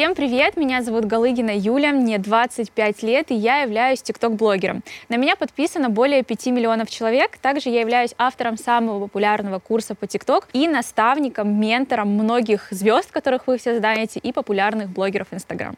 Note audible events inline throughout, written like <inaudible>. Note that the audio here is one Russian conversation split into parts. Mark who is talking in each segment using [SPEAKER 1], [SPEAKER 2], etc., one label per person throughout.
[SPEAKER 1] Всем привет! Меня зовут Галыгина Юля, мне 25 лет, и я являюсь тикток-блогером. На меня подписано более 5 миллионов человек. Также я являюсь автором самого популярного курса по тикток и наставником, ментором многих звезд, которых вы все знаете, и популярных блогеров Инстаграм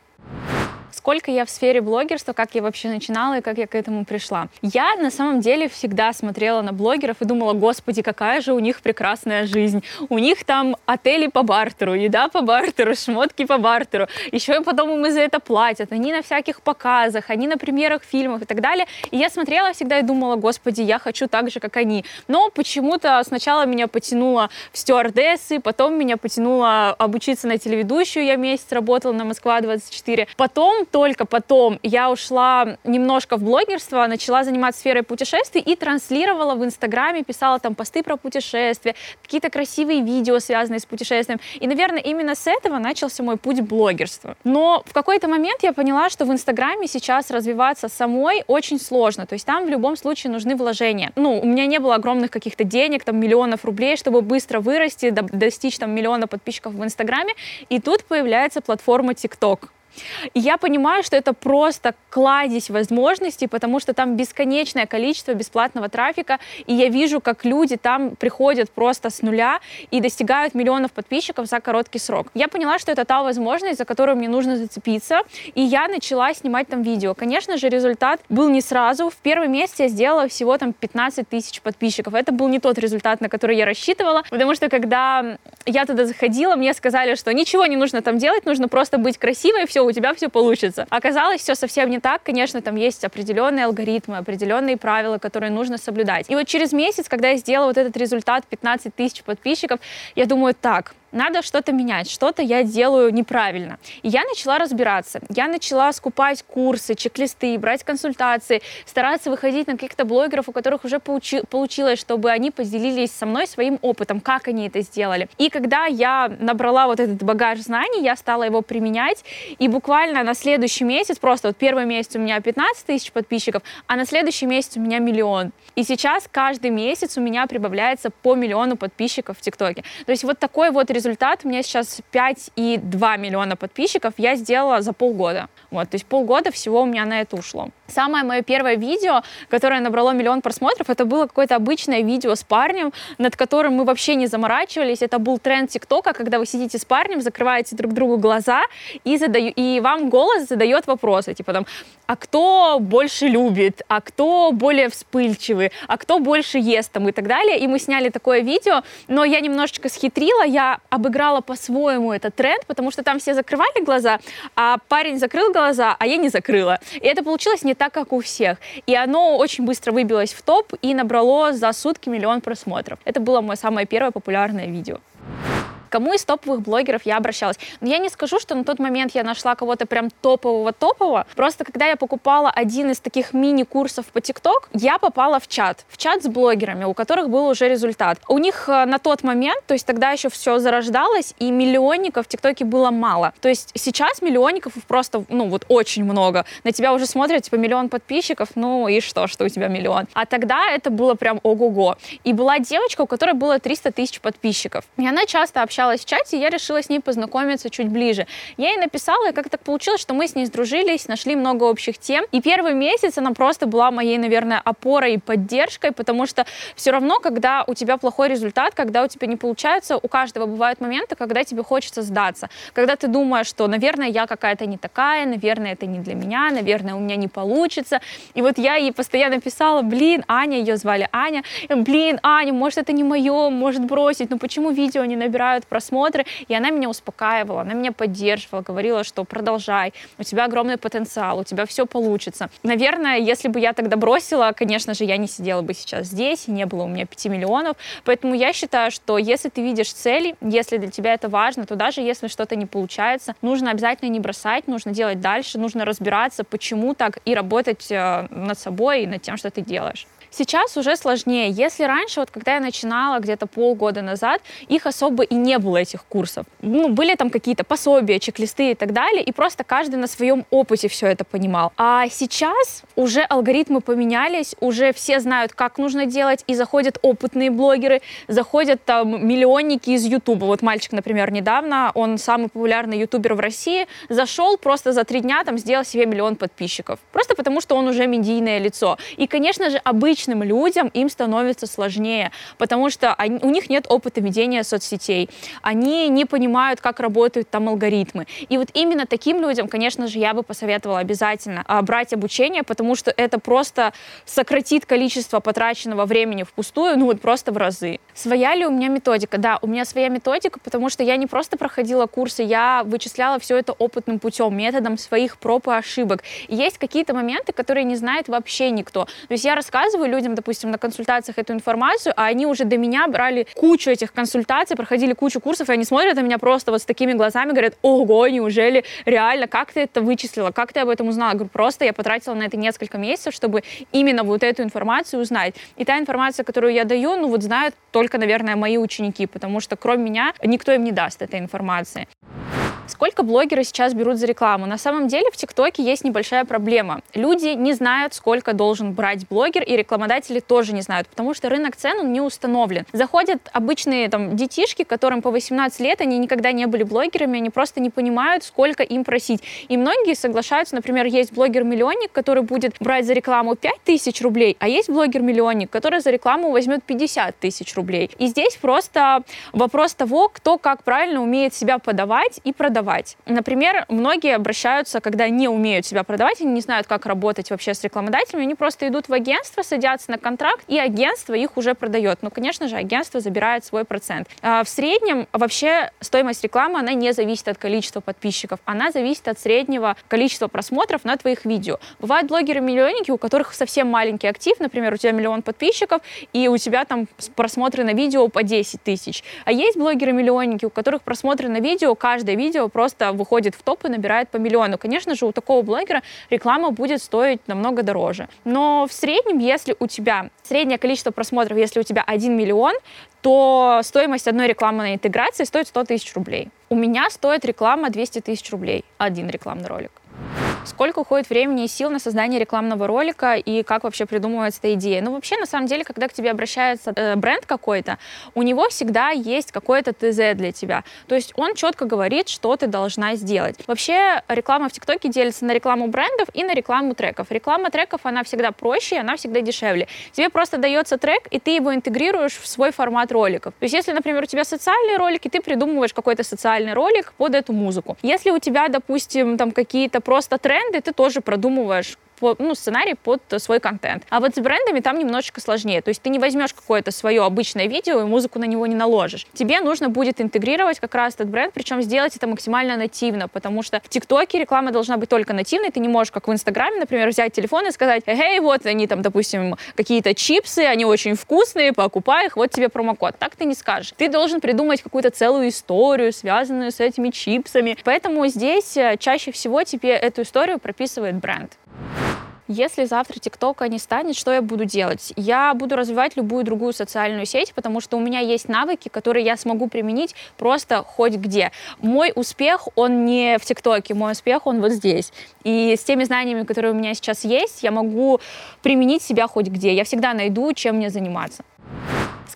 [SPEAKER 1] сколько я в сфере блогерства, как я вообще начинала и как я к этому пришла. Я на самом деле всегда смотрела на блогеров и думала, господи, какая же у них прекрасная жизнь. У них там отели по бартеру, еда по бартеру, шмотки по бартеру. Еще и потом им за это платят. Они на всяких показах, они на премьерах фильмов и так далее. И я смотрела всегда и думала, господи, я хочу так же, как они. Но почему-то сначала меня потянуло в стюардессы, потом меня потянуло обучиться на телеведущую. Я месяц работала на Москва-24. Потом только потом я ушла немножко в блогерство, начала заниматься сферой путешествий и транслировала в Инстаграме, писала там посты про путешествия, какие-то красивые видео, связанные с путешествием. И, наверное, именно с этого начался мой путь блогерства. Но в какой-то момент я поняла, что в Инстаграме сейчас развиваться самой очень сложно. То есть там в любом случае нужны вложения. Ну, у меня не было огромных каких-то денег, там миллионов рублей, чтобы быстро вырасти, достичь там миллиона подписчиков в Инстаграме. И тут появляется платформа TikTok. И я понимаю, что это просто кладезь возможностей, потому что там бесконечное количество бесплатного трафика, и я вижу, как люди там приходят просто с нуля и достигают миллионов подписчиков за короткий срок. Я поняла, что это та возможность, за которую мне нужно зацепиться, и я начала снимать там видео. Конечно же, результат был не сразу. В первый месяц я сделала всего там 15 тысяч подписчиков. Это был не тот результат, на который я рассчитывала, потому что когда я туда заходила, мне сказали, что ничего не нужно там делать, нужно просто быть красивой, все, у тебя все получится. Оказалось, все совсем не так. Конечно, там есть определенные алгоритмы, определенные правила, которые нужно соблюдать. И вот через месяц, когда я сделала вот этот результат 15 тысяч подписчиков, я думаю, так, надо что-то менять, что-то я делаю неправильно. И я начала разбираться. Я начала скупать курсы, чек-листы, брать консультации, стараться выходить на каких-то блогеров, у которых уже получи- получилось, чтобы они поделились со мной своим опытом, как они это сделали. И когда я набрала вот этот багаж знаний, я стала его применять, и буквально на следующий месяц, просто вот первый месяц у меня 15 тысяч подписчиков, а на следующий месяц у меня миллион. И сейчас каждый месяц у меня прибавляется по миллиону подписчиков в ТикТоке. То есть вот такой вот результат результат у меня сейчас 5,2 миллиона подписчиков я сделала за полгода. Вот, то есть полгода всего у меня на это ушло. Самое мое первое видео, которое набрало миллион просмотров, это было какое-то обычное видео с парнем, над которым мы вообще не заморачивались. Это был тренд ТикТока, когда вы сидите с парнем, закрываете друг другу глаза и, задаю, и вам голос задает вопросы, типа там, а кто больше любит, а кто более вспыльчивый, а кто больше ест там и так далее. И мы сняли такое видео, но я немножечко схитрила, я обыграла по-своему этот тренд, потому что там все закрывали глаза, а парень закрыл глаза, а я не закрыла. И это получилось не так, как у всех. И оно очень быстро выбилось в топ и набрало за сутки миллион просмотров. Это было мое самое первое популярное видео кому из топовых блогеров я обращалась. Но я не скажу, что на тот момент я нашла кого-то прям топового-топового. Просто когда я покупала один из таких мини-курсов по ТикТок, я попала в чат. В чат с блогерами, у которых был уже результат. У них э, на тот момент, то есть тогда еще все зарождалось, и миллионников в ТикТоке было мало. То есть сейчас миллионников просто, ну вот очень много. На тебя уже смотрят, типа, миллион подписчиков, ну и что, что у тебя миллион. А тогда это было прям ого-го. И была девочка, у которой было 300 тысяч подписчиков. И она часто общалась общалась в чате, и я решила с ней познакомиться чуть ближе. Я ей написала, и как так получилось, что мы с ней сдружились, нашли много общих тем. И первый месяц она просто была моей, наверное, опорой и поддержкой, потому что все равно, когда у тебя плохой результат, когда у тебя не получается, у каждого бывают моменты, когда тебе хочется сдаться. Когда ты думаешь, что, наверное, я какая-то не такая, наверное, это не для меня, наверное, у меня не получится. И вот я ей постоянно писала, блин, Аня, ее звали Аня, блин, Аня, может, это не мое, может бросить, но почему видео не набирают просмотры, и она меня успокаивала, она меня поддерживала, говорила, что продолжай, у тебя огромный потенциал, у тебя все получится. Наверное, если бы я тогда бросила, конечно же, я не сидела бы сейчас здесь, не было у меня 5 миллионов, поэтому я считаю, что если ты видишь цели, если для тебя это важно, то даже если что-то не получается, нужно обязательно не бросать, нужно делать дальше, нужно разбираться, почему так, и работать э, над собой и над тем, что ты делаешь. Сейчас уже сложнее. Если раньше, вот когда я начинала где-то полгода назад, их особо и не было этих курсов. Ну, были там какие-то пособия, чек-листы и так далее, и просто каждый на своем опыте все это понимал. А сейчас уже алгоритмы поменялись, уже все знают, как нужно делать, и заходят опытные блогеры, заходят там миллионники из Ютуба. Вот мальчик, например, недавно, он самый популярный ютубер в России, зашел просто за три дня, там, сделал себе миллион подписчиков. Просто потому, что он уже медийное лицо. И, конечно же, обычным людям им становится сложнее, потому что они, у них нет опыта ведения соцсетей. Они не понимают, как работают там алгоритмы. И вот именно таким людям, конечно же, я бы посоветовала обязательно а, брать обучение, потому что это просто сократит количество потраченного времени впустую, ну вот просто в разы. Своя ли у меня методика? Да, у меня своя методика, потому что я не просто проходила курсы, я вычисляла все это опытным путем, методом своих проб и ошибок. И есть какие-то моменты, которые не знает вообще никто. То есть я рассказываю людям, допустим, на консультациях эту информацию, а они уже до меня брали кучу этих консультаций, проходили кучу курсов, и они смотрят на меня просто вот с такими глазами, говорят, ого, неужели реально, как ты это вычислила, как ты об этом узнала? Я говорю, просто я потратила на это несколько месяцев, чтобы именно вот эту информацию узнать. И та информация, которую я даю, ну вот знают только, наверное, мои ученики, потому что кроме меня никто им не даст этой информации. Сколько блогеры сейчас берут за рекламу? На самом деле в ТикТоке есть небольшая проблема. Люди не знают, сколько должен брать блогер, и рекламодатели тоже не знают, потому что рынок цен он не установлен. Заходят обычные там детишки, которым по 18 лет, они никогда не были блогерами, они просто не понимают, сколько им просить. И многие соглашаются, например, есть блогер-миллионник, который будет брать за рекламу 5 тысяч рублей, а есть блогер-миллионник, который за рекламу возьмет 50 тысяч рублей. И здесь просто вопрос того, кто как правильно умеет себя подавать и продавать продавать. Например, многие обращаются, когда не умеют себя продавать, они не знают, как работать вообще с рекламодателями, они просто идут в агентство, садятся на контракт, и агентство их уже продает. Ну, конечно же, агентство забирает свой процент. А в среднем вообще стоимость рекламы, она не зависит от количества подписчиков, она зависит от среднего количества просмотров на твоих видео. Бывают блогеры-миллионники, у которых совсем маленький актив, например, у тебя миллион подписчиков, и у тебя там просмотры на видео по 10 тысяч. А есть блогеры-миллионники, у которых просмотры на видео, каждое видео просто выходит в топ и набирает по миллиону. Конечно же, у такого блогера реклама будет стоить намного дороже. Но в среднем, если у тебя среднее количество просмотров, если у тебя 1 миллион, то стоимость одной рекламной интеграции стоит 100 тысяч рублей. У меня стоит реклама 200 тысяч рублей, один рекламный ролик. Сколько уходит времени и сил на создание рекламного ролика и как вообще придумывается эта идея? Ну, вообще, на самом деле, когда к тебе обращается э, бренд какой-то, у него всегда есть какое-то ТЗ для тебя. То есть он четко говорит, что ты должна сделать. Вообще, реклама в ТикТоке делится на рекламу брендов и на рекламу треков. Реклама треков, она всегда проще, она всегда дешевле. Тебе просто дается трек, и ты его интегрируешь в свой формат роликов. То есть, если, например, у тебя социальные ролики, ты придумываешь какой-то социальный ролик под эту музыку. Если у тебя, допустим, там какие-то просто треки, тренды ты тоже продумываешь по, ну, сценарий под свой контент. А вот с брендами там немножечко сложнее. То есть ты не возьмешь какое-то свое обычное видео и музыку на него не наложишь. Тебе нужно будет интегрировать как раз этот бренд, причем сделать это максимально нативно, потому что в ТикТоке реклама должна быть только нативной. Ты не можешь, как в Инстаграме, например, взять телефон и сказать, эй, вот они там, допустим, какие-то чипсы, они очень вкусные, покупай их, вот тебе промокод. Так ты не скажешь. Ты должен придумать какую-то целую историю, связанную с этими чипсами. Поэтому здесь э, чаще всего тебе эту историю прописывает бренд. Если завтра ТикТока не станет, что я буду делать? Я буду развивать любую другую социальную сеть, потому что у меня есть навыки, которые я смогу применить просто хоть где. Мой успех, он не в ТикТоке, мой успех, он вот здесь. И с теми знаниями, которые у меня сейчас есть, я могу применить себя хоть где. Я всегда найду, чем мне заниматься.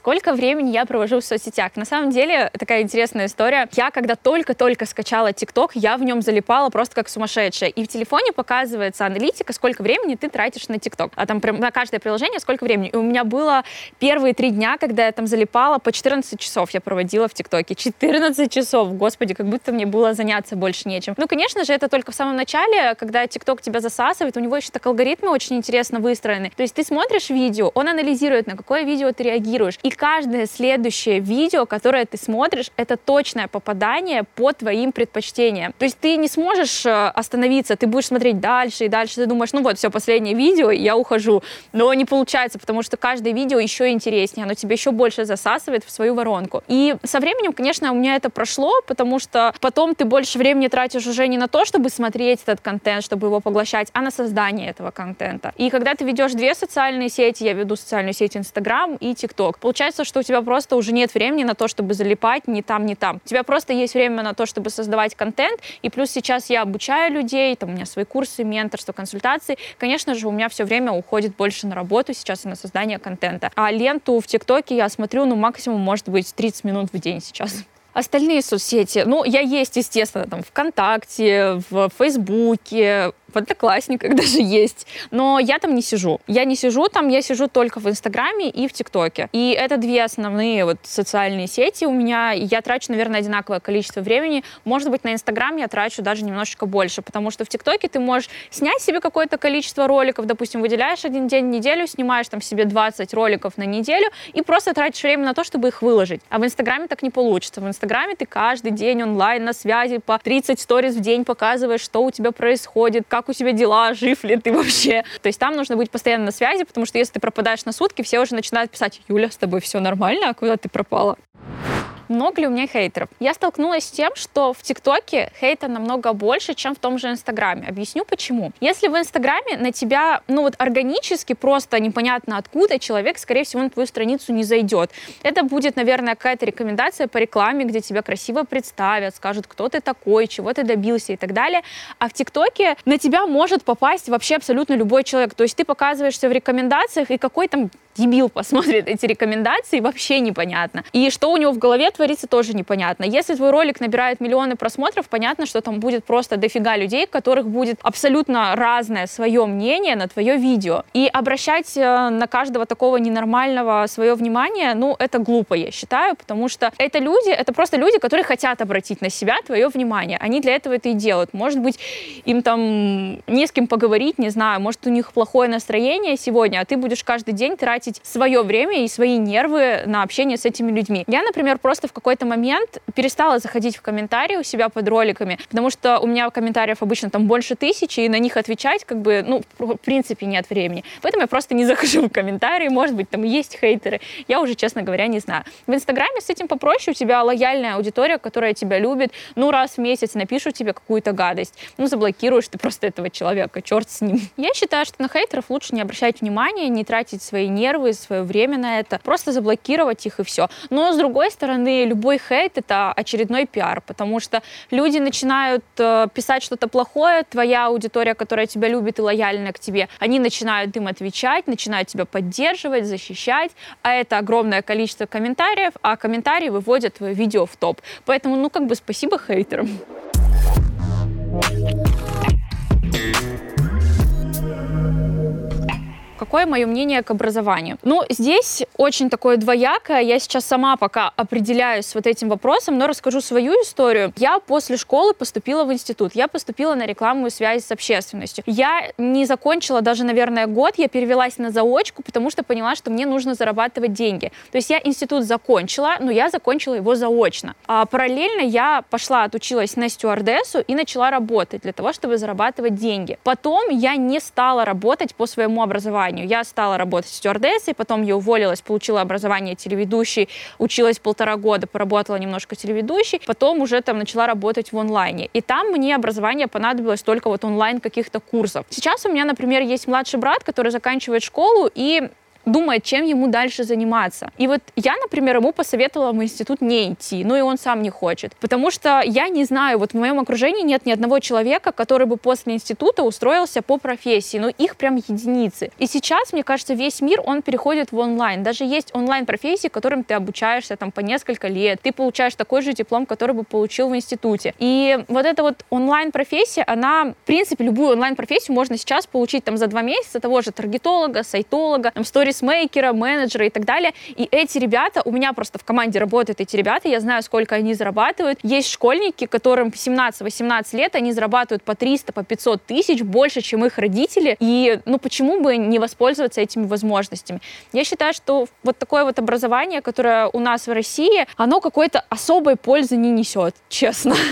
[SPEAKER 1] Сколько времени я провожу в соцсетях? На самом деле, такая интересная история. Я, когда только-только скачала ТикТок, я в нем залипала просто как сумасшедшая. И в телефоне показывается аналитика, сколько времени ты тратишь на ТикТок. А там на каждое приложение сколько времени. И у меня было первые три дня, когда я там залипала, по 14 часов я проводила в ТикТоке. 14 часов, господи, как будто мне было заняться больше нечем. Ну, конечно же, это только в самом начале, когда ТикТок тебя засасывает, у него еще так алгоритмы очень интересно выстроены. То есть ты смотришь видео, он анализирует, на какое видео ты реагируешь. И каждое следующее видео, которое ты смотришь, это точное попадание по твоим предпочтениям. То есть ты не сможешь э, остановиться, ты будешь смотреть дальше и дальше, ты думаешь, ну вот, все, последнее видео, я ухожу. Но не получается, потому что каждое видео еще интереснее, оно тебя еще больше засасывает в свою воронку. И со временем, конечно, у меня это прошло, потому что потом ты больше времени тратишь уже не на то, чтобы смотреть этот контент, чтобы его поглощать, а на создание этого контента. И когда ты ведешь две социальные сети, я веду социальную сеть Instagram и TikTok, получается что у тебя просто уже нет времени на то, чтобы залипать ни там, ни там. У тебя просто есть время на то, чтобы создавать контент, и плюс сейчас я обучаю людей, там у меня свои курсы, менторство, консультации. Конечно же, у меня все время уходит больше на работу сейчас и на создание контента. А ленту в ТикТоке я смотрю, ну, максимум, может быть, 30 минут в день сейчас. Остальные соцсети, ну, я есть, естественно, там, ВКонтакте, в Фейсбуке, в Одноклассниках даже есть. Но я там не сижу. Я не сижу там, я сижу только в Инстаграме и в ТикТоке. И это две основные вот социальные сети у меня. Я трачу, наверное, одинаковое количество времени. Может быть, на Инстаграм я трачу даже немножечко больше, потому что в ТикТоке ты можешь снять себе какое-то количество роликов, допустим, выделяешь один день в неделю, снимаешь там себе 20 роликов на неделю и просто тратишь время на то, чтобы их выложить. А в Инстаграме так не получится. В Инстаграме ты каждый день онлайн на связи по 30 сториз в день показываешь, что у тебя происходит, как у тебя дела, жив ли ты вообще. То есть там нужно быть постоянно на связи, потому что если ты пропадаешь на сутки, все уже начинают писать, Юля, с тобой все нормально, а куда ты пропала? Много ли у меня хейтеров? Я столкнулась с тем, что в ТикТоке хейта намного больше, чем в том же Инстаграме. Объясню почему. Если в Инстаграме на тебя, ну вот органически, просто непонятно откуда, человек, скорее всего, на твою страницу не зайдет. Это будет, наверное, какая-то рекомендация по рекламе, где тебя красиво представят, скажут, кто ты такой, чего ты добился и так далее. А в ТикТоке на тебя может попасть вообще абсолютно любой человек. То есть ты показываешься в рекомендациях, и какой там дебил посмотрит эти рекомендации, вообще непонятно. И что у него в голове творится, тоже непонятно. Если твой ролик набирает миллионы просмотров, понятно, что там будет просто дофига людей, которых будет абсолютно разное свое мнение на твое видео. И обращать э, на каждого такого ненормального свое внимание, ну, это глупо, я считаю, потому что это люди, это просто люди, которые хотят обратить на себя твое внимание. Они для этого это и делают. Может быть, им там не с кем поговорить, не знаю, может, у них плохое настроение сегодня, а ты будешь каждый день тратить свое время и свои нервы на общение с этими людьми. Я, например, просто в какой-то момент перестала заходить в комментарии у себя под роликами, потому что у меня комментариев обычно там больше тысячи, и на них отвечать как бы, ну, в принципе, нет времени. Поэтому я просто не <laughs> захожу в комментарии, может быть, там есть хейтеры. Я уже, честно говоря, не знаю. В Инстаграме с этим попроще, у тебя лояльная аудитория, которая тебя любит, ну, раз в месяц напишут тебе какую-то гадость, ну, заблокируешь ты просто этого человека, черт с ним. <laughs> Я считаю, что на хейтеров лучше не обращать внимания, не тратить свои нервы, свое время на это, просто заблокировать их и все. Но с другой стороны, любой хейт это очередной пиар, потому что люди начинают э, писать что-то плохое, твоя аудитория, которая тебя любит и лояльна к тебе, они начинают им отвечать, начинают тебя поддерживать, защищать, а это огромное количество комментариев, а комментарии выводят твое видео в топ. Поэтому, ну, как бы спасибо хейтерам. Какое мое мнение к образованию? Ну, здесь очень такое двоякое. Я сейчас сама пока определяюсь вот этим вопросом, но расскажу свою историю. Я после школы поступила в институт. Я поступила на рекламную связь с общественностью. Я не закончила даже, наверное, год. Я перевелась на заочку, потому что поняла, что мне нужно зарабатывать деньги. То есть я институт закончила, но я закончила его заочно. А параллельно я пошла, отучилась на стюардессу и начала работать для того, чтобы зарабатывать деньги. Потом я не стала работать по своему образованию образованию. Я стала работать стюардессой, потом я уволилась, получила образование телеведущей, училась полтора года, поработала немножко телеведущей, потом уже там начала работать в онлайне. И там мне образование понадобилось только вот онлайн каких-то курсов. Сейчас у меня, например, есть младший брат, который заканчивает школу, и думает, чем ему дальше заниматься. И вот я, например, ему посоветовала в институт не идти, ну и он сам не хочет. Потому что я не знаю, вот в моем окружении нет ни одного человека, который бы после института устроился по профессии, ну их прям единицы. И сейчас, мне кажется, весь мир, он переходит в онлайн. Даже есть онлайн-профессии, которым ты обучаешься там по несколько лет, ты получаешь такой же диплом, который бы получил в институте. И вот эта вот онлайн-профессия, она, в принципе, любую онлайн-профессию можно сейчас получить там за два месяца того же таргетолога, сайтолога, там, сторис пейсмейкера, менеджера и так далее. И эти ребята, у меня просто в команде работают эти ребята, я знаю, сколько они зарабатывают. Есть школьники, которым 17-18 лет, они зарабатывают по 300, по 500 тысяч, больше, чем их родители. И, ну, почему бы не воспользоваться этими возможностями? Я считаю, что вот такое вот образование, которое у нас в России, оно какой-то особой пользы не несет, честно. <laughs>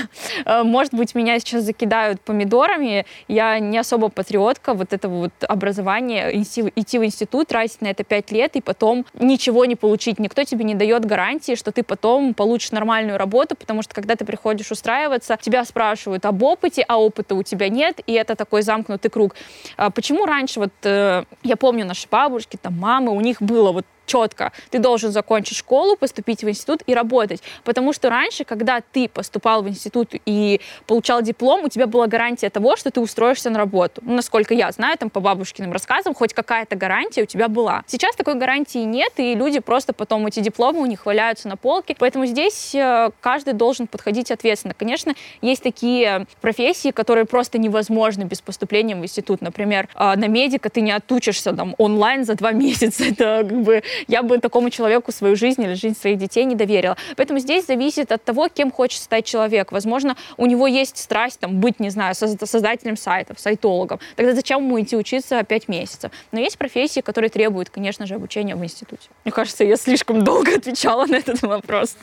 [SPEAKER 1] Э, может быть, меня сейчас закидают помидорами, я не особо патриотка вот этого вот образования, идти в институт, тратить на это 5 лет, и потом ничего не получить. Никто тебе не дает гарантии, что ты потом получишь нормальную работу, потому что когда ты приходишь устраиваться, тебя спрашивают об опыте, а опыта у тебя нет, и это такой замкнутый круг. А почему раньше, вот э, я помню наши бабушки, там, мамы, у них было вот четко. Ты должен закончить школу, поступить в институт и работать. Потому что раньше, когда ты поступал в институт и получал диплом, у тебя была гарантия того, что ты устроишься на работу. Ну, насколько я знаю, там по бабушкиным рассказам, хоть какая-то гарантия у тебя была. Сейчас такой гарантии нет, и люди просто потом эти дипломы у них валяются на полке. Поэтому здесь э, каждый должен подходить ответственно. Конечно, есть такие профессии, которые просто невозможны без поступления в институт. Например, э, на медика ты не отучишься там онлайн за два <laughs> месяца. Это как бы я бы такому человеку свою жизнь или жизнь своих детей не доверила. Поэтому здесь зависит от того, кем хочет стать человек. Возможно, у него есть страсть там, быть, не знаю, создателем сайтов, сайтологом. Тогда зачем ему идти учиться 5 месяцев? Но есть профессии, которые требуют, конечно же, обучения в институте. Мне кажется, я слишком долго отвечала на этот вопрос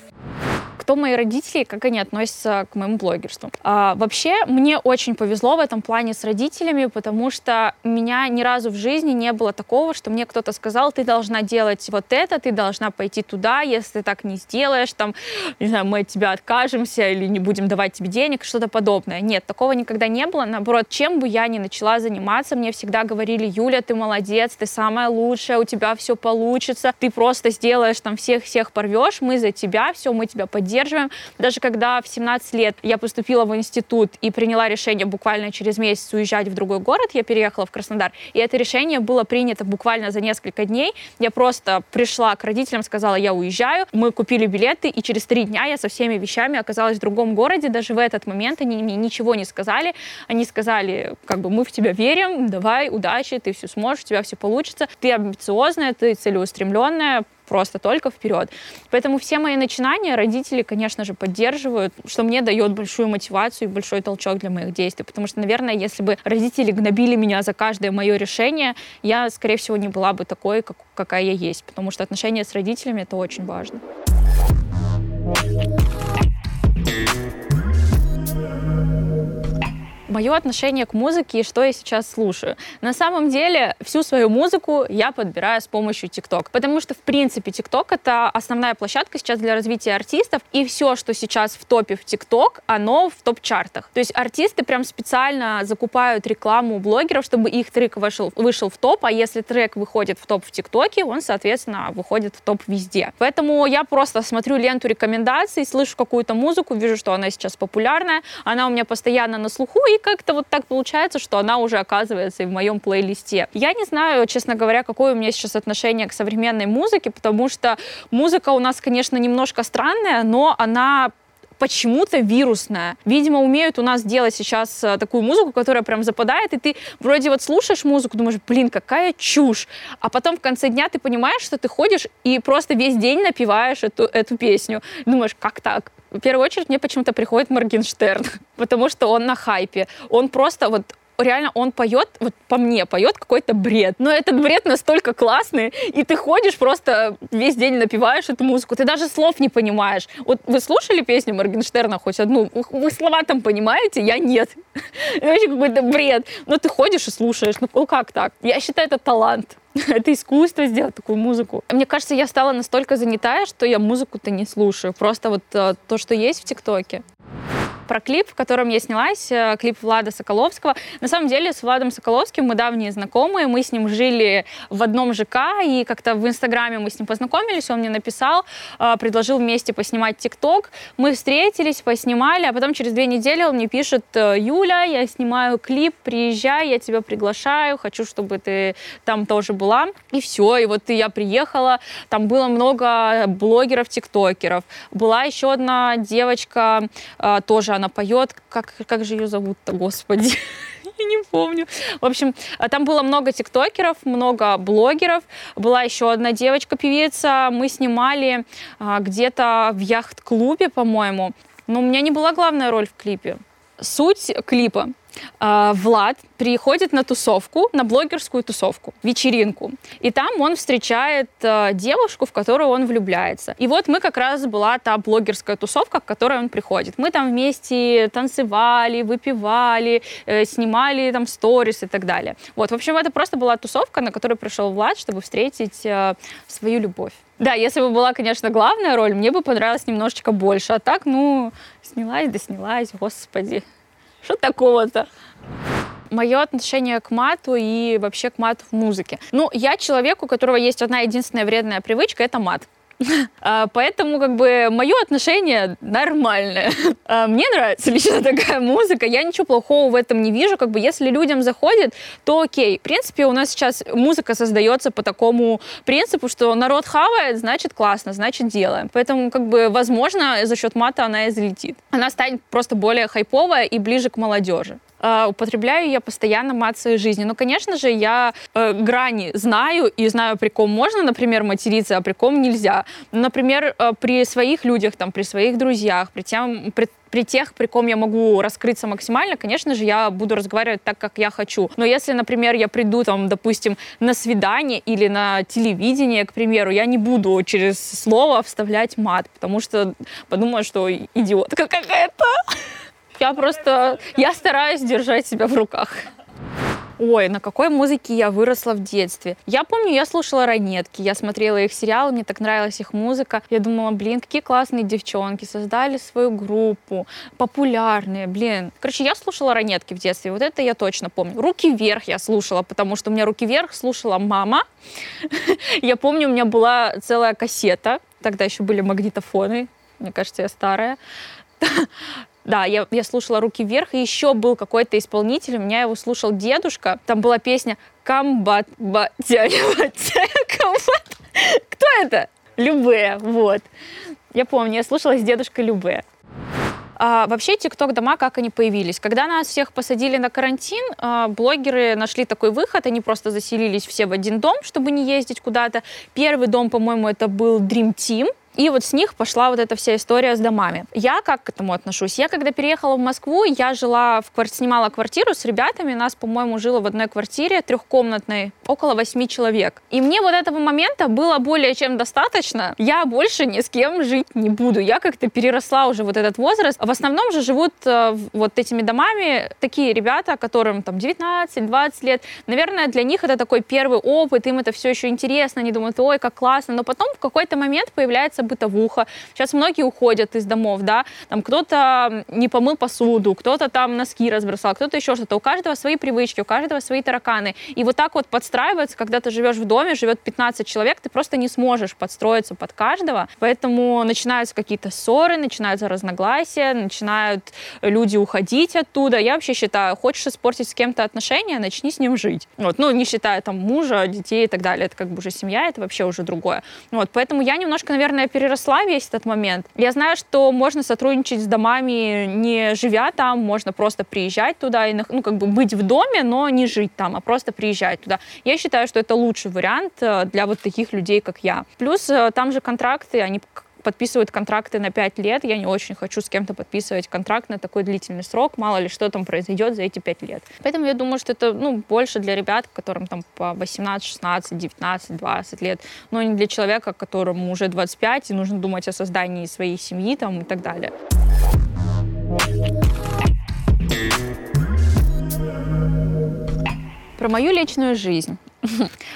[SPEAKER 1] кто мои родители, как они относятся к моему блогерству. А, вообще, мне очень повезло в этом плане с родителями, потому что у меня ни разу в жизни не было такого, что мне кто-то сказал, ты должна делать вот это, ты должна пойти туда, если ты так не сделаешь, там, не знаю, мы от тебя откажемся или не будем давать тебе денег, что-то подобное. Нет, такого никогда не было. Наоборот, чем бы я ни начала заниматься, мне всегда говорили, Юля, ты молодец, ты самая лучшая, у тебя все получится, ты просто сделаешь там всех-всех порвешь, мы за тебя, все, мы тебя поддерживаем. Даже когда в 17 лет я поступила в институт и приняла решение буквально через месяц уезжать в другой город, я переехала в Краснодар, и это решение было принято буквально за несколько дней. Я просто пришла к родителям, сказала, я уезжаю, мы купили билеты, и через три дня я со всеми вещами оказалась в другом городе. Даже в этот момент они мне ничего не сказали. Они сказали, как бы, мы в тебя верим, давай, удачи, ты все сможешь, у тебя все получится, ты амбициозная, ты целеустремленная, просто только вперед. Поэтому все мои начинания родители, конечно же, поддерживают, что мне дает большую мотивацию и большой толчок для моих действий. Потому что, наверное, если бы родители гнобили меня за каждое мое решение, я, скорее всего, не была бы такой, как, какая я есть. Потому что отношения с родителями — это очень важно. Мое отношение к музыке и что я сейчас слушаю. На самом деле, всю свою музыку я подбираю с помощью TikTok, потому что, в принципе, TikTok — это основная площадка сейчас для развития артистов, и все, что сейчас в топе в TikTok, оно в топ-чартах. То есть артисты прям специально закупают рекламу у блогеров, чтобы их трек вышел, вышел в топ, а если трек выходит в топ в ТикТоке, он, соответственно, выходит в топ везде. Поэтому я просто смотрю ленту рекомендаций, слышу какую-то музыку, вижу, что она сейчас популярная, она у меня постоянно на слуху, и как-то вот так получается, что она уже оказывается и в моем плейлисте. Я не знаю, честно говоря, какое у меня сейчас отношение к современной музыке, потому что музыка у нас, конечно, немножко странная, но она почему-то вирусная. Видимо, умеют у нас делать сейчас э, такую музыку, которая прям западает, и ты вроде вот слушаешь музыку, думаешь, блин, какая чушь. А потом в конце дня ты понимаешь, что ты ходишь и просто весь день напиваешь эту, эту песню. Думаешь, как так? В первую очередь мне почему-то приходит Моргенштерн, <laughs> потому что он на хайпе. Он просто вот реально он поет, вот по мне, поет какой-то бред. Но этот бред настолько классный, и ты ходишь просто весь день напиваешь эту музыку, ты даже слов не понимаешь. Вот вы слушали песню Моргенштерна хоть одну? Вы слова там понимаете? Я нет. <laughs> Это какой-то бред. Но ты ходишь и слушаешь. Ну как так? Я считаю, это талант. <laughs> Это искусство сделать такую музыку. Мне кажется, я стала настолько занятая, что я музыку-то не слушаю. Просто вот э, то, что есть в ТикТоке про клип, в котором я снялась, э, клип Влада Соколовского. На самом деле с Владом Соколовским мы давние знакомые, мы с ним жили в одном ЖК, и как-то в Инстаграме мы с ним познакомились, он мне написал, э, предложил вместе поснимать ТикТок. Мы встретились, поснимали, а потом через две недели он мне пишет, «Э, Юля, я снимаю клип, приезжай, я тебя приглашаю, хочу, чтобы ты там тоже была. И все, и вот я приехала, там было много блогеров, тиктокеров. Была еще одна девочка, тоже она поет, как, как же ее зовут-то, господи, <laughs> я не помню. В общем, а там было много тиктокеров, много блогеров, была еще одна девочка-певица, мы снимали а, где-то в яхт-клубе, по-моему, но у меня не была главная роль в клипе. Суть клипа. а, Влад приходит на тусовку, на блогерскую тусовку, вечеринку. И там он встречает э, девушку, в которую он влюбляется. И вот мы как раз была та блогерская тусовка, к которой он приходит. Мы там вместе танцевали, выпивали, э, снимали там сторис и так далее. Вот, в общем, это просто была тусовка, на которую пришел Влад, чтобы встретить э, свою любовь. Да, если бы была, конечно, главная роль, мне бы понравилось немножечко больше. А так, ну, снялась да снялась, господи. Что такого-то? Мое отношение к мату и вообще к мату в музыке. Ну, я человек, у которого есть одна единственная вредная привычка — это мат. <laughs> А, поэтому как бы мое отношение нормальное. <laughs> А, мне нравится лично <laughs> такая музыка, я ничего плохого в этом не вижу. Как бы если людям заходит, то окей. В принципе, у нас сейчас музыка создается по такому принципу, что народ хавает, значит классно, значит делаем. Поэтому как бы возможно за счет мата она и залетит. Она станет просто более хайповая и ближе к молодежи. Uh, употребляю я постоянно мат своей жизни. Но, конечно же, я э, грани знаю и знаю, при ком можно, например, материться, а при ком нельзя. Например, э, при своих людях, там, при своих друзьях, при, тем, при, при тех, при ком я могу раскрыться максимально, конечно же, я буду разговаривать так, как я хочу. Но если, например, я приду, там, допустим, на свидание или на телевидение, к примеру, я не буду через слово вставлять мат, потому что подумаю, что идиотка какая-то. Я просто, я стараюсь держать себя в руках. Ой, на какой музыке я выросла в детстве. Я помню, я слушала ранетки, я смотрела их сериалы, мне так нравилась их музыка. Я думала, блин, какие классные девчонки, создали свою группу, популярные, блин. Короче, я слушала ранетки в детстве, вот это я точно помню. Руки вверх я слушала, потому что у меня руки вверх слушала мама. <laughs> Я помню, у меня была целая кассета, тогда еще были магнитофоны, мне кажется, я старая. Да, я, я слушала «Руки вверх», и еще был какой-то исполнитель, у меня его слушал дедушка, там была песня «Комбат, батяня, <laughs> батяня, комбат». Кто это? Любе, вот. Я помню, я слушала с дедушкой Любе. А, вообще, ТикТок дома, как они появились? Когда нас всех посадили на карантин, а, блогеры нашли такой выход, они просто заселились все в один дом, чтобы не ездить куда-то. Первый дом, по-моему, это был Dream Team, и вот с них пошла вот эта вся история с домами. Я как к этому отношусь? Я когда переехала в Москву, я жила в квартире, снимала квартиру с ребятами, нас, по-моему, жило в одной квартире трехкомнатной, около восьми человек. И мне вот этого момента было более чем достаточно. Я больше ни с кем жить не буду. Я как-то переросла уже вот этот возраст. В основном же живут э, вот этими домами такие ребята, которым там 19-20 лет. Наверное, для них это такой первый опыт, им это все еще интересно, они думают, ой, как классно. Но потом в какой-то момент появляется бытовуха. Сейчас многие уходят из домов, да, там кто-то не помыл посуду, кто-то там носки разбросал, кто-то еще что-то. У каждого свои привычки, у каждого свои тараканы. И вот так вот подстраиваться, когда ты живешь в доме, живет 15 человек, ты просто не сможешь подстроиться под каждого. Поэтому начинаются какие-то ссоры, начинаются разногласия, начинают люди уходить оттуда. Я вообще считаю, хочешь испортить с кем-то отношения, начни с ним жить. Вот, ну, не считая там мужа, детей и так далее. Это как бы уже семья, это вообще уже другое. Вот, поэтому я немножко, наверное, переросла весь этот момент. Я знаю, что можно сотрудничать с домами, не живя там, можно просто приезжать туда и, ну, как бы быть в доме, но не жить там, а просто приезжать туда. Я считаю, что это лучший вариант э, для вот таких людей, как я. Плюс э, там же контракты, они подписывают контракты на 5 лет. Я не очень хочу с кем-то подписывать контракт на такой длительный срок. Мало ли, что там произойдет за эти 5 лет. Поэтому я думаю, что это ну, больше для ребят, которым там по 18, 16, 19, 20 лет, но не для человека, которому уже 25, и нужно думать о создании своей семьи там, и так далее. Про мою личную жизнь. <laughs>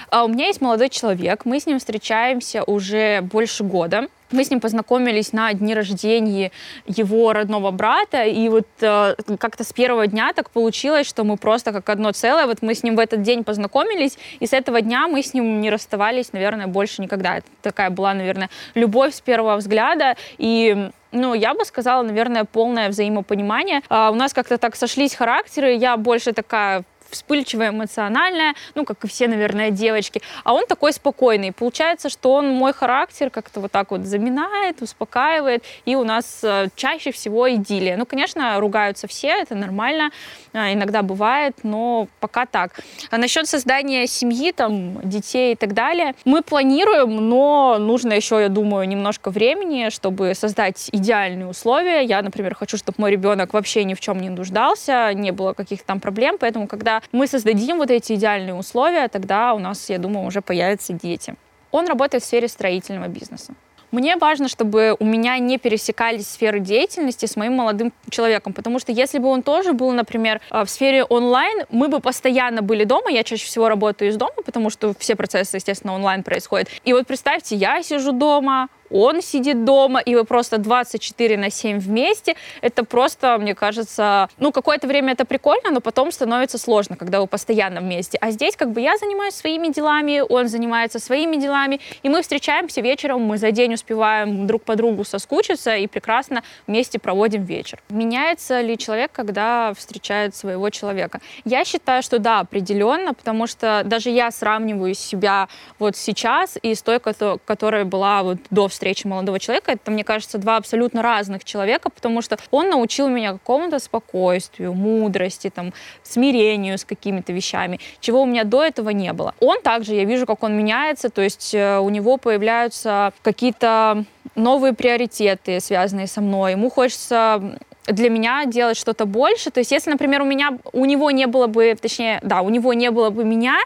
[SPEAKER 1] А у меня есть молодой человек, мы с ним встречаемся уже больше года. Мы с ним познакомились на дни рождения его родного брата, и вот э, как-то с первого дня так получилось, что мы просто как одно целое, вот мы с ним в этот день познакомились, и с этого дня мы с ним не расставались, наверное, больше никогда. Это такая была, наверное, любовь с первого взгляда, и ну, я бы сказала, наверное, полное взаимопонимание. А у нас как-то так сошлись характеры. Я больше такая вспыльчивая, эмоциональная, ну, как и все, наверное, девочки, а он такой спокойный. Получается, что он мой характер как-то вот так вот заминает, успокаивает, и у нас э, чаще всего идиллия. Ну, конечно, ругаются все, это нормально, э, иногда бывает, но пока так. А насчет создания семьи, там, детей и так далее, мы планируем, но нужно еще, я думаю, немножко времени, чтобы создать идеальные условия. Я, например, хочу, чтобы мой ребенок вообще ни в чем не нуждался, не было каких-то там проблем, поэтому, когда мы создадим вот эти идеальные условия, тогда у нас, я думаю, уже появятся дети. Он работает в сфере строительного бизнеса. Мне важно, чтобы у меня не пересекались сферы деятельности с моим молодым человеком, потому что если бы он тоже был, например, э, в сфере онлайн, мы бы постоянно были дома, я чаще всего работаю из дома, потому что все процессы, естественно, онлайн происходят. И вот представьте, я сижу дома, он сидит дома, и вы просто 24 на 7 вместе. Это просто, мне кажется, ну, какое-то время это прикольно, но потом становится сложно, когда вы постоянно вместе. А здесь как бы я занимаюсь своими делами, он занимается своими делами, и мы встречаемся вечером, мы за день успеваем друг по другу соскучиться и прекрасно вместе проводим вечер. Меняется ли человек, когда встречает своего человека? Я считаю, что да, определенно, потому что даже я сравниваю себя вот сейчас и с той, которая была вот до встречи молодого человека. Это, мне кажется, два абсолютно разных человека, потому что он научил меня какому-то спокойствию, мудрости, там, смирению с какими-то вещами, чего у меня до этого не было. Он также, я вижу, как он меняется, то есть э, у него появляются какие-то новые приоритеты, связанные со мной. Ему хочется для меня делать что-то больше. То есть, если, например, у меня, у него не было бы, точнее, да, у него не было бы меня,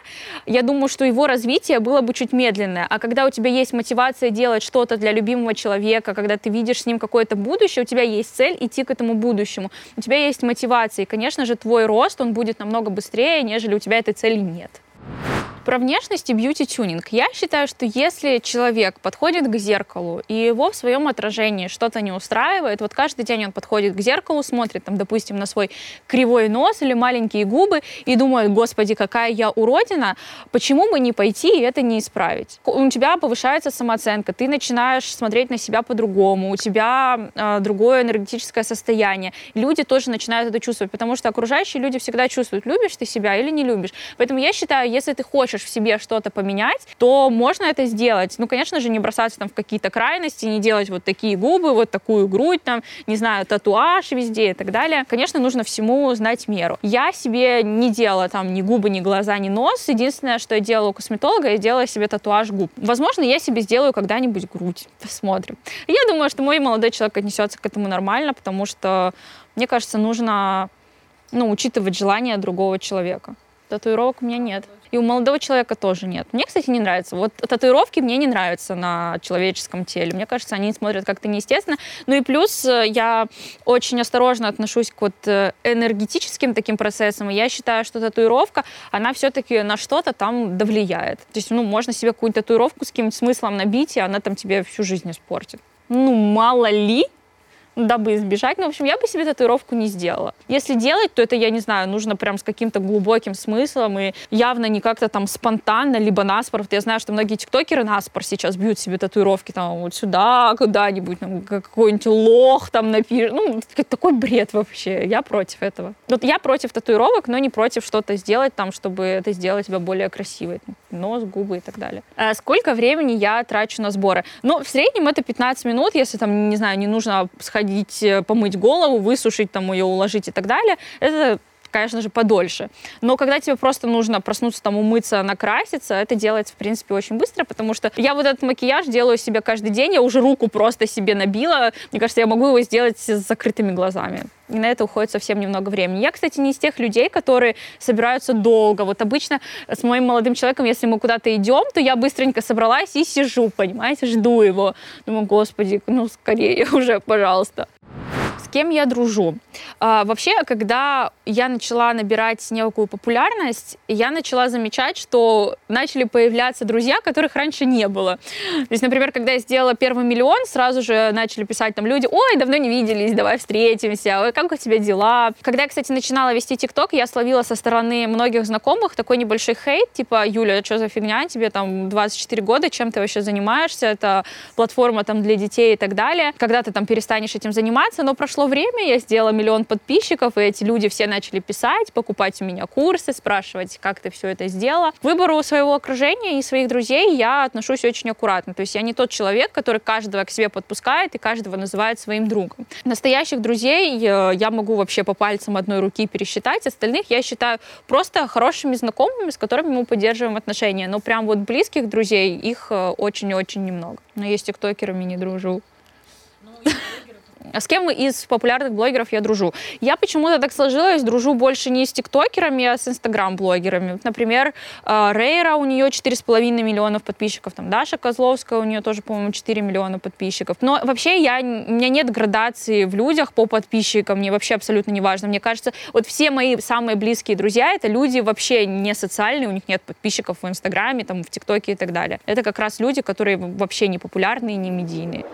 [SPEAKER 1] я думаю, что его развитие было бы чуть медленное. А когда у тебя есть мотивация делать что-то для любимого человека, когда ты видишь с ним какое-то будущее, у тебя есть цель идти к этому будущему, у тебя есть мотивация, и, конечно же, твой рост, он будет намного быстрее, нежели у тебя этой цели нет. Про внешность и бьюти-тюнинг. Я считаю, что если человек подходит к зеркалу, и его в своем отражении что-то не устраивает, вот каждый день он подходит к зеркалу, смотрит там, допустим, на свой кривой нос или маленькие губы и думает, господи, какая я уродина, почему бы не пойти и это не исправить? У тебя повышается самооценка, ты начинаешь смотреть на себя по-другому, у тебя э, другое энергетическое состояние. Люди тоже начинают это чувствовать, потому что окружающие люди всегда чувствуют, любишь ты себя или не любишь. Поэтому я считаю, если ты хочешь хочешь в себе что-то поменять, то можно это сделать. Ну, конечно же, не бросаться там в какие-то крайности, не делать вот такие губы, вот такую грудь, там, не знаю, татуаж везде и так далее. Конечно, нужно всему знать меру. Я себе не делала там ни губы, ни глаза, ни нос. Единственное, что я делала у косметолога, я делала себе татуаж губ. Возможно, я себе сделаю когда-нибудь грудь. Посмотрим. Я думаю, что мой молодой человек отнесется к этому нормально, потому что, мне кажется, нужно ну, учитывать желание другого человека. Татуировок у меня нет. И у молодого человека тоже нет. Мне, кстати, не нравится. Вот татуировки мне не нравятся на человеческом теле. Мне кажется, они смотрят как-то неестественно. Ну и плюс э, я очень осторожно отношусь к вот э, энергетическим таким процессам. И я считаю, что татуировка, она все-таки на что-то там довлияет. То есть, ну, можно себе какую-нибудь татуировку с каким-нибудь смыслом набить, и она там тебе всю жизнь испортит. Ну, мало ли, дабы избежать. Ну, в общем, я бы себе татуировку не сделала. Если делать, то это, я не знаю, нужно прям с каким-то глубоким смыслом и явно не как-то там спонтанно, либо наспор. Я знаю, что многие тиктокеры наспор сейчас бьют себе татуировки там вот сюда, куда-нибудь, там, какой-нибудь лох там напишет. Ну, такой бред вообще. Я против этого. Вот я против татуировок, но не против что-то сделать там, чтобы это сделать тебя более красивой. Нос, губы и так далее. А сколько времени я трачу на сборы? Ну, в среднем это 15 минут, если там, не знаю, не нужно сходить сходить, э, помыть голову, высушить там ее, уложить и так далее, это конечно же, подольше. Но когда тебе просто нужно проснуться, там, умыться, накраситься, это делается, в принципе, очень быстро, потому что я вот этот макияж делаю себе каждый день, я уже руку просто себе набила. Мне кажется, я могу его сделать с закрытыми глазами. И на это уходит совсем немного времени. Я, кстати, не из тех людей, которые собираются долго. Вот обычно с моим молодым человеком, если мы куда-то идем, то я быстренько собралась и сижу, понимаете, жду его. Думаю, господи, ну скорее <laughs> уже, пожалуйста кем я дружу. А, вообще, когда я начала набирать некую популярность, я начала замечать, что начали появляться друзья, которых раньше не было. То есть, например, когда я сделала первый миллион, сразу же начали писать там люди, ой, давно не виделись, давай встретимся, ой, как у тебя дела? Когда я, кстати, начинала вести ТикТок, я словила со стороны многих знакомых такой небольшой хейт, типа, Юля, что за фигня, тебе там 24 года, чем ты вообще занимаешься, это платформа там для детей и так далее, когда ты там перестанешь этим заниматься, но прошло прошло время, я сделала миллион подписчиков, и эти люди все начали писать, покупать у меня курсы, спрашивать, как ты все это сделала. К выбору своего окружения и своих друзей я отношусь очень аккуратно. То есть я не тот человек, который каждого к себе подпускает и каждого называет своим другом. Настоящих друзей э, я могу вообще по пальцам одной руки пересчитать, остальных я считаю просто хорошими знакомыми, с которыми мы поддерживаем отношения. Но прям вот близких друзей их э, очень-очень немного. Но есть тиктокерами не дружу. Ну, с кем из популярных блогеров я дружу? Я почему-то так сложилась, дружу больше не с тиктокерами, а с инстаграм-блогерами. Например, э, Рейра, у нее 4,5 миллионов подписчиков, там Даша Козловская, у нее тоже, по-моему, 4 миллиона подписчиков. Но вообще я, у меня нет градации в людях по подписчикам, мне вообще абсолютно не важно. Мне кажется, вот все мои самые близкие друзья, это люди вообще не социальные, у них нет подписчиков в Инстаграме, там, в ТикТоке и так далее. Это как раз люди, которые вообще не популярные, не медийные.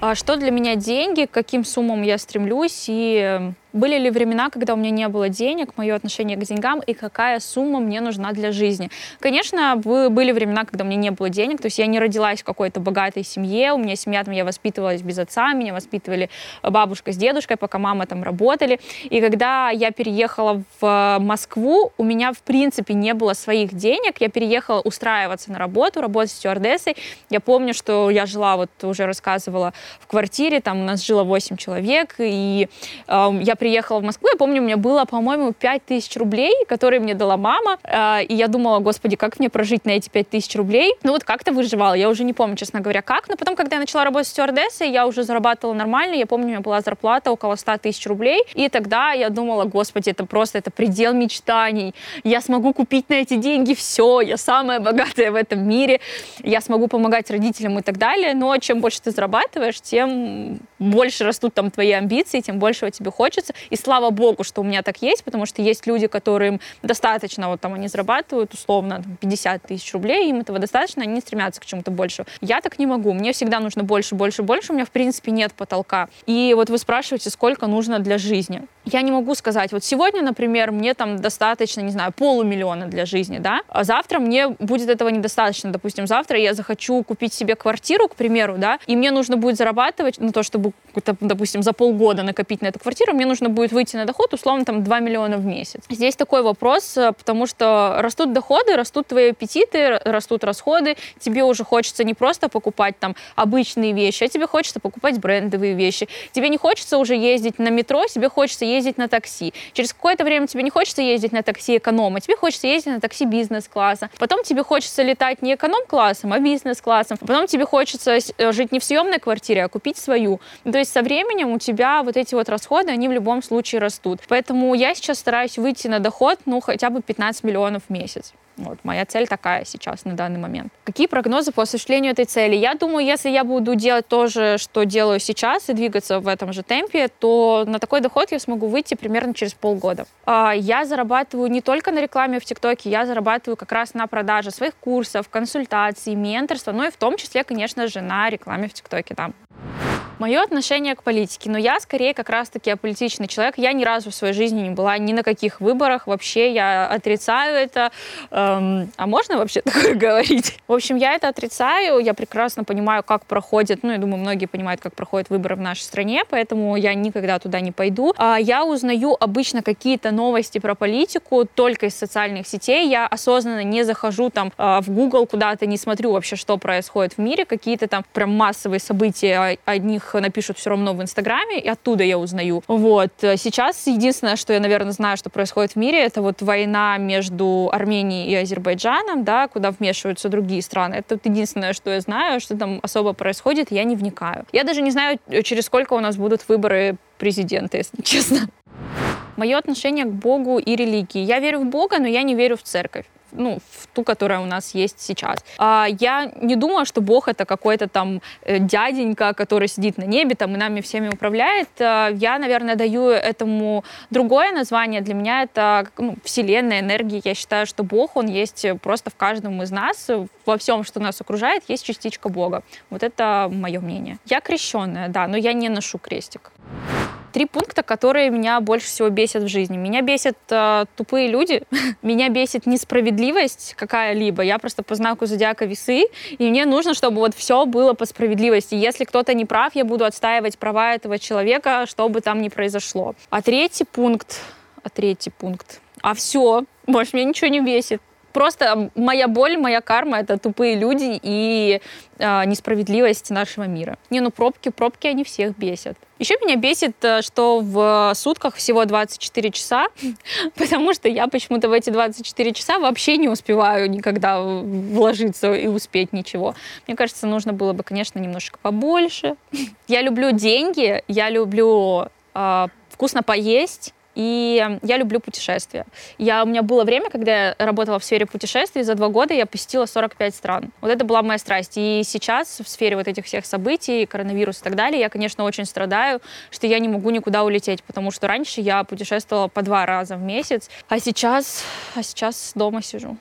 [SPEAKER 1] А что для меня деньги, к каким суммам я стремлюсь и были ли времена, когда у меня не было денег, мое отношение к деньгам и какая сумма мне нужна для жизни? Конечно, были времена, когда у меня не было денег, то есть я не родилась в какой-то богатой семье, у меня семья, там, я воспитывалась без отца, меня воспитывали бабушка с дедушкой, пока мама там работали. И когда я переехала в Москву, у меня, в принципе, не было своих денег, я переехала устраиваться на работу, работать стюардессой. Я помню, что я жила, вот уже рассказывала, в квартире, там у нас жило 8 человек, и э, я приехала в Москву, я помню, у меня было, по-моему, 5 тысяч рублей, которые мне дала мама, э, и я думала, господи, как мне прожить на эти 5 тысяч рублей? Ну вот как-то выживала, я уже не помню, честно говоря, как, но потом, когда я начала работать стюардессой, я уже зарабатывала нормально, я помню, у меня была зарплата около 100 тысяч рублей, и тогда я думала, господи, это просто, это предел мечтаний, я смогу купить на эти деньги все, я самая богатая в этом мире, я смогу помогать родителям и так далее, но чем больше ты зарабатываешь, тем больше растут там твои амбиции, тем больше тебе хочется, и слава богу, что у меня так есть, потому что есть люди, которым достаточно, вот там они зарабатывают условно 50 тысяч рублей, им этого достаточно, они не стремятся к чему-то большему. Я так не могу. Мне всегда нужно больше, больше, больше. У меня, в принципе, нет потолка. И вот вы спрашиваете, сколько нужно для жизни. Я не могу сказать. Вот сегодня, например, мне там достаточно, не знаю, полумиллиона для жизни, да, а завтра мне будет этого недостаточно. Допустим, завтра я захочу купить себе квартиру, к примеру, да, и мне нужно будет зарабатывать на то, чтобы, допустим, за полгода накопить на эту квартиру, мне нужно будет выйти на доход, условно, там, 2 миллиона в месяц. Здесь такой вопрос, э, потому что растут доходы, растут твои аппетиты, растут расходы, тебе уже хочется не просто покупать там обычные вещи, а тебе хочется покупать брендовые вещи. Тебе не хочется уже ездить на метро, тебе хочется ездить на такси. Через какое-то время тебе не хочется ездить на такси эконома, тебе хочется ездить на такси бизнес-класса. Потом тебе хочется летать не эконом-классом, а бизнес-классом. Потом тебе хочется э, жить не в съемной квартире, а купить свою. То есть со временем у тебя вот эти вот расходы, они в любом случае растут. Поэтому я сейчас стараюсь выйти на доход, ну, хотя бы 15 миллионов в месяц. Вот моя цель такая сейчас на данный момент. Какие прогнозы по осуществлению этой цели? Я думаю, если я буду делать то же, что делаю сейчас, и двигаться в этом же темпе, то на такой доход я смогу выйти примерно через полгода. А, я зарабатываю не только на рекламе в ТикТоке, я зарабатываю как раз на продаже своих курсов, консультаций, менторства, но и в том числе, конечно же, на рекламе в ТикТоке. Да. Мое отношение к политике, но я скорее как раз-таки аполитичный человек. Я ни разу в своей жизни не была ни на каких выборах, вообще я отрицаю это. Эм, а можно вообще <laughs> такое говорить? В общем, я это отрицаю, я прекрасно понимаю, как проходит, ну, я думаю, многие понимают, как проходят выборы в нашей стране, поэтому я никогда туда не пойду. А я узнаю обычно какие-то новости про политику только из социальных сетей. Я осознанно не захожу там э, в Google куда-то, не смотрю вообще, что происходит в мире, какие-то там прям массовые события одних них напишут все равно в Инстаграме, и оттуда я узнаю. Вот. Сейчас единственное, что я, наверное, знаю, что происходит в мире, это вот война между Арменией и Азербайджаном, да, куда вмешиваются другие страны. Это вот единственное, что я знаю, что там особо происходит, я не вникаю. Я даже не знаю, через сколько у нас будут выборы президента, если <laughs> честно. Мое отношение к Богу и религии. Я верю в Бога, но я не верю в церковь ну, в ту, которая у нас есть сейчас. А я не думаю, что Бог это какой-то там э, дяденька, который сидит на небе там и нами всеми управляет. А я, наверное, даю этому другое название. Для меня это ну, вселенная, энергия. Я считаю, что Бог, он есть просто в каждом из нас, во всем, что нас окружает, есть частичка Бога. Вот это мое мнение. Я крещенная, да, но я не ношу крестик три пункта, которые меня больше всего бесят в жизни. Меня бесят э, тупые люди, <laughs> меня бесит несправедливость какая-либо. Я просто по знаку зодиака весы, и мне нужно, чтобы вот все было по справедливости. Если кто-то не прав, я буду отстаивать права этого человека, что бы там ни произошло. А третий пункт, а третий пункт, а все, больше меня ничего не бесит Просто моя боль, моя карма — это тупые люди и э, несправедливость нашего мира. Не, ну пробки, пробки, они всех бесят. Еще меня бесит, э, что в сутках всего 24 часа, <laughs> потому что я почему-то в эти 24 часа вообще не успеваю никогда вложиться и успеть ничего. Мне кажется, нужно было бы, конечно, немножко побольше. <laughs> Я люблю деньги, я люблю э, вкусно поесть, и я люблю путешествия. Я, у меня было время, когда я работала в сфере путешествий, за два года я посетила 45 стран. Вот это была моя страсть. И сейчас в сфере вот этих всех событий, коронавирус и так далее, я, конечно, очень страдаю, что я не могу никуда улететь, потому что раньше я путешествовала по два раза в месяц, а сейчас, а сейчас дома сижу.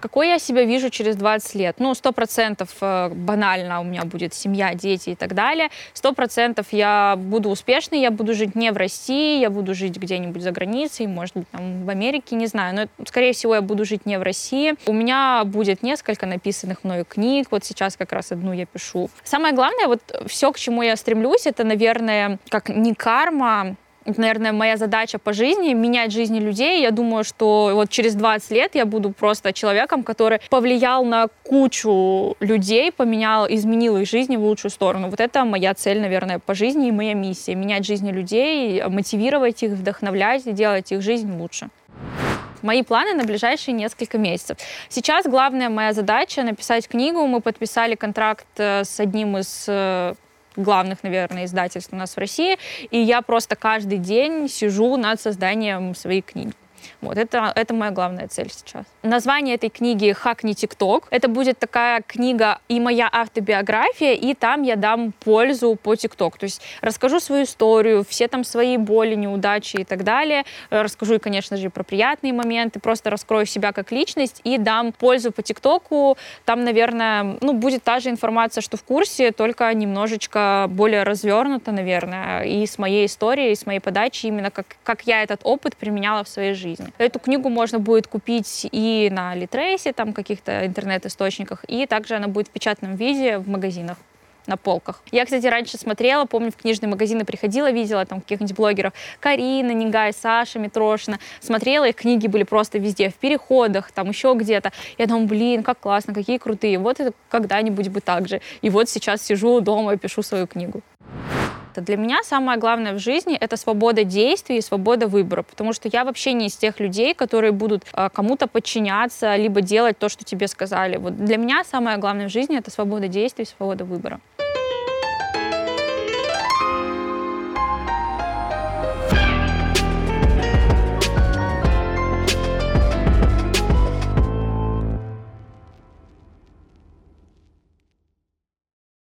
[SPEAKER 1] Какой я себя вижу через 20 лет? Ну, сто процентов э, банально у меня будет семья, дети и так далее. Сто процентов я буду успешной, я буду жить не в России, я буду жить где-нибудь за границей, может быть, там в Америке, не знаю. Но, скорее всего, я буду жить не в России. У меня будет несколько написанных мною книг. Вот сейчас как раз одну я пишу. Самое главное, вот все, к чему я стремлюсь, это, наверное, как не карма, наверное, моя задача по жизни — менять жизни людей. Я думаю, что вот через 20 лет я буду просто человеком, который повлиял на кучу людей, поменял, изменил их жизни в лучшую сторону. Вот это моя цель, наверное, по жизни и моя миссия — менять жизни людей, мотивировать их, вдохновлять и делать их жизнь лучше мои планы на ближайшие несколько месяцев. Сейчас главная моя задача написать книгу. Мы подписали контракт э, с одним из э, главных, наверное, издательств у нас в России, и я просто каждый день сижу над созданием своей книги. Вот, это, это моя главная цель сейчас. Название этой книги «Хакни ТикТок». Это будет такая книга и моя автобиография, и там я дам пользу по ТикТок. То есть расскажу свою историю, все там свои боли, неудачи и так далее. Расскажу, и, конечно же, про приятные моменты. Просто раскрою себя как личность и дам пользу по ТикТоку. Там, наверное, ну, будет та же информация, что в курсе, только немножечко более развернута, наверное, и с моей историей, и с моей подачи, именно как, как я этот опыт применяла в своей жизни. Эту книгу можно будет купить и на Литрейсе, там каких-то интернет-источниках, и также она будет в печатном виде в магазинах на полках. Я, кстати, раньше смотрела, помню, в книжные магазины приходила, видела там каких-нибудь блогеров. Карина, Нигай, Саша Митрошина. Смотрела, их книги были просто везде, в переходах, там еще где-то. Я думаю, блин, как классно, какие крутые. Вот это когда-нибудь бы так же. И вот сейчас сижу дома и пишу свою книгу. Для меня самое главное в жизни — это свобода действий и свобода выбора, потому что я вообще не из тех людей, которые будут а, кому-то подчиняться, либо делать то, что тебе сказали. Вот для меня самое главное в жизни — это свобода действий свобода выбора.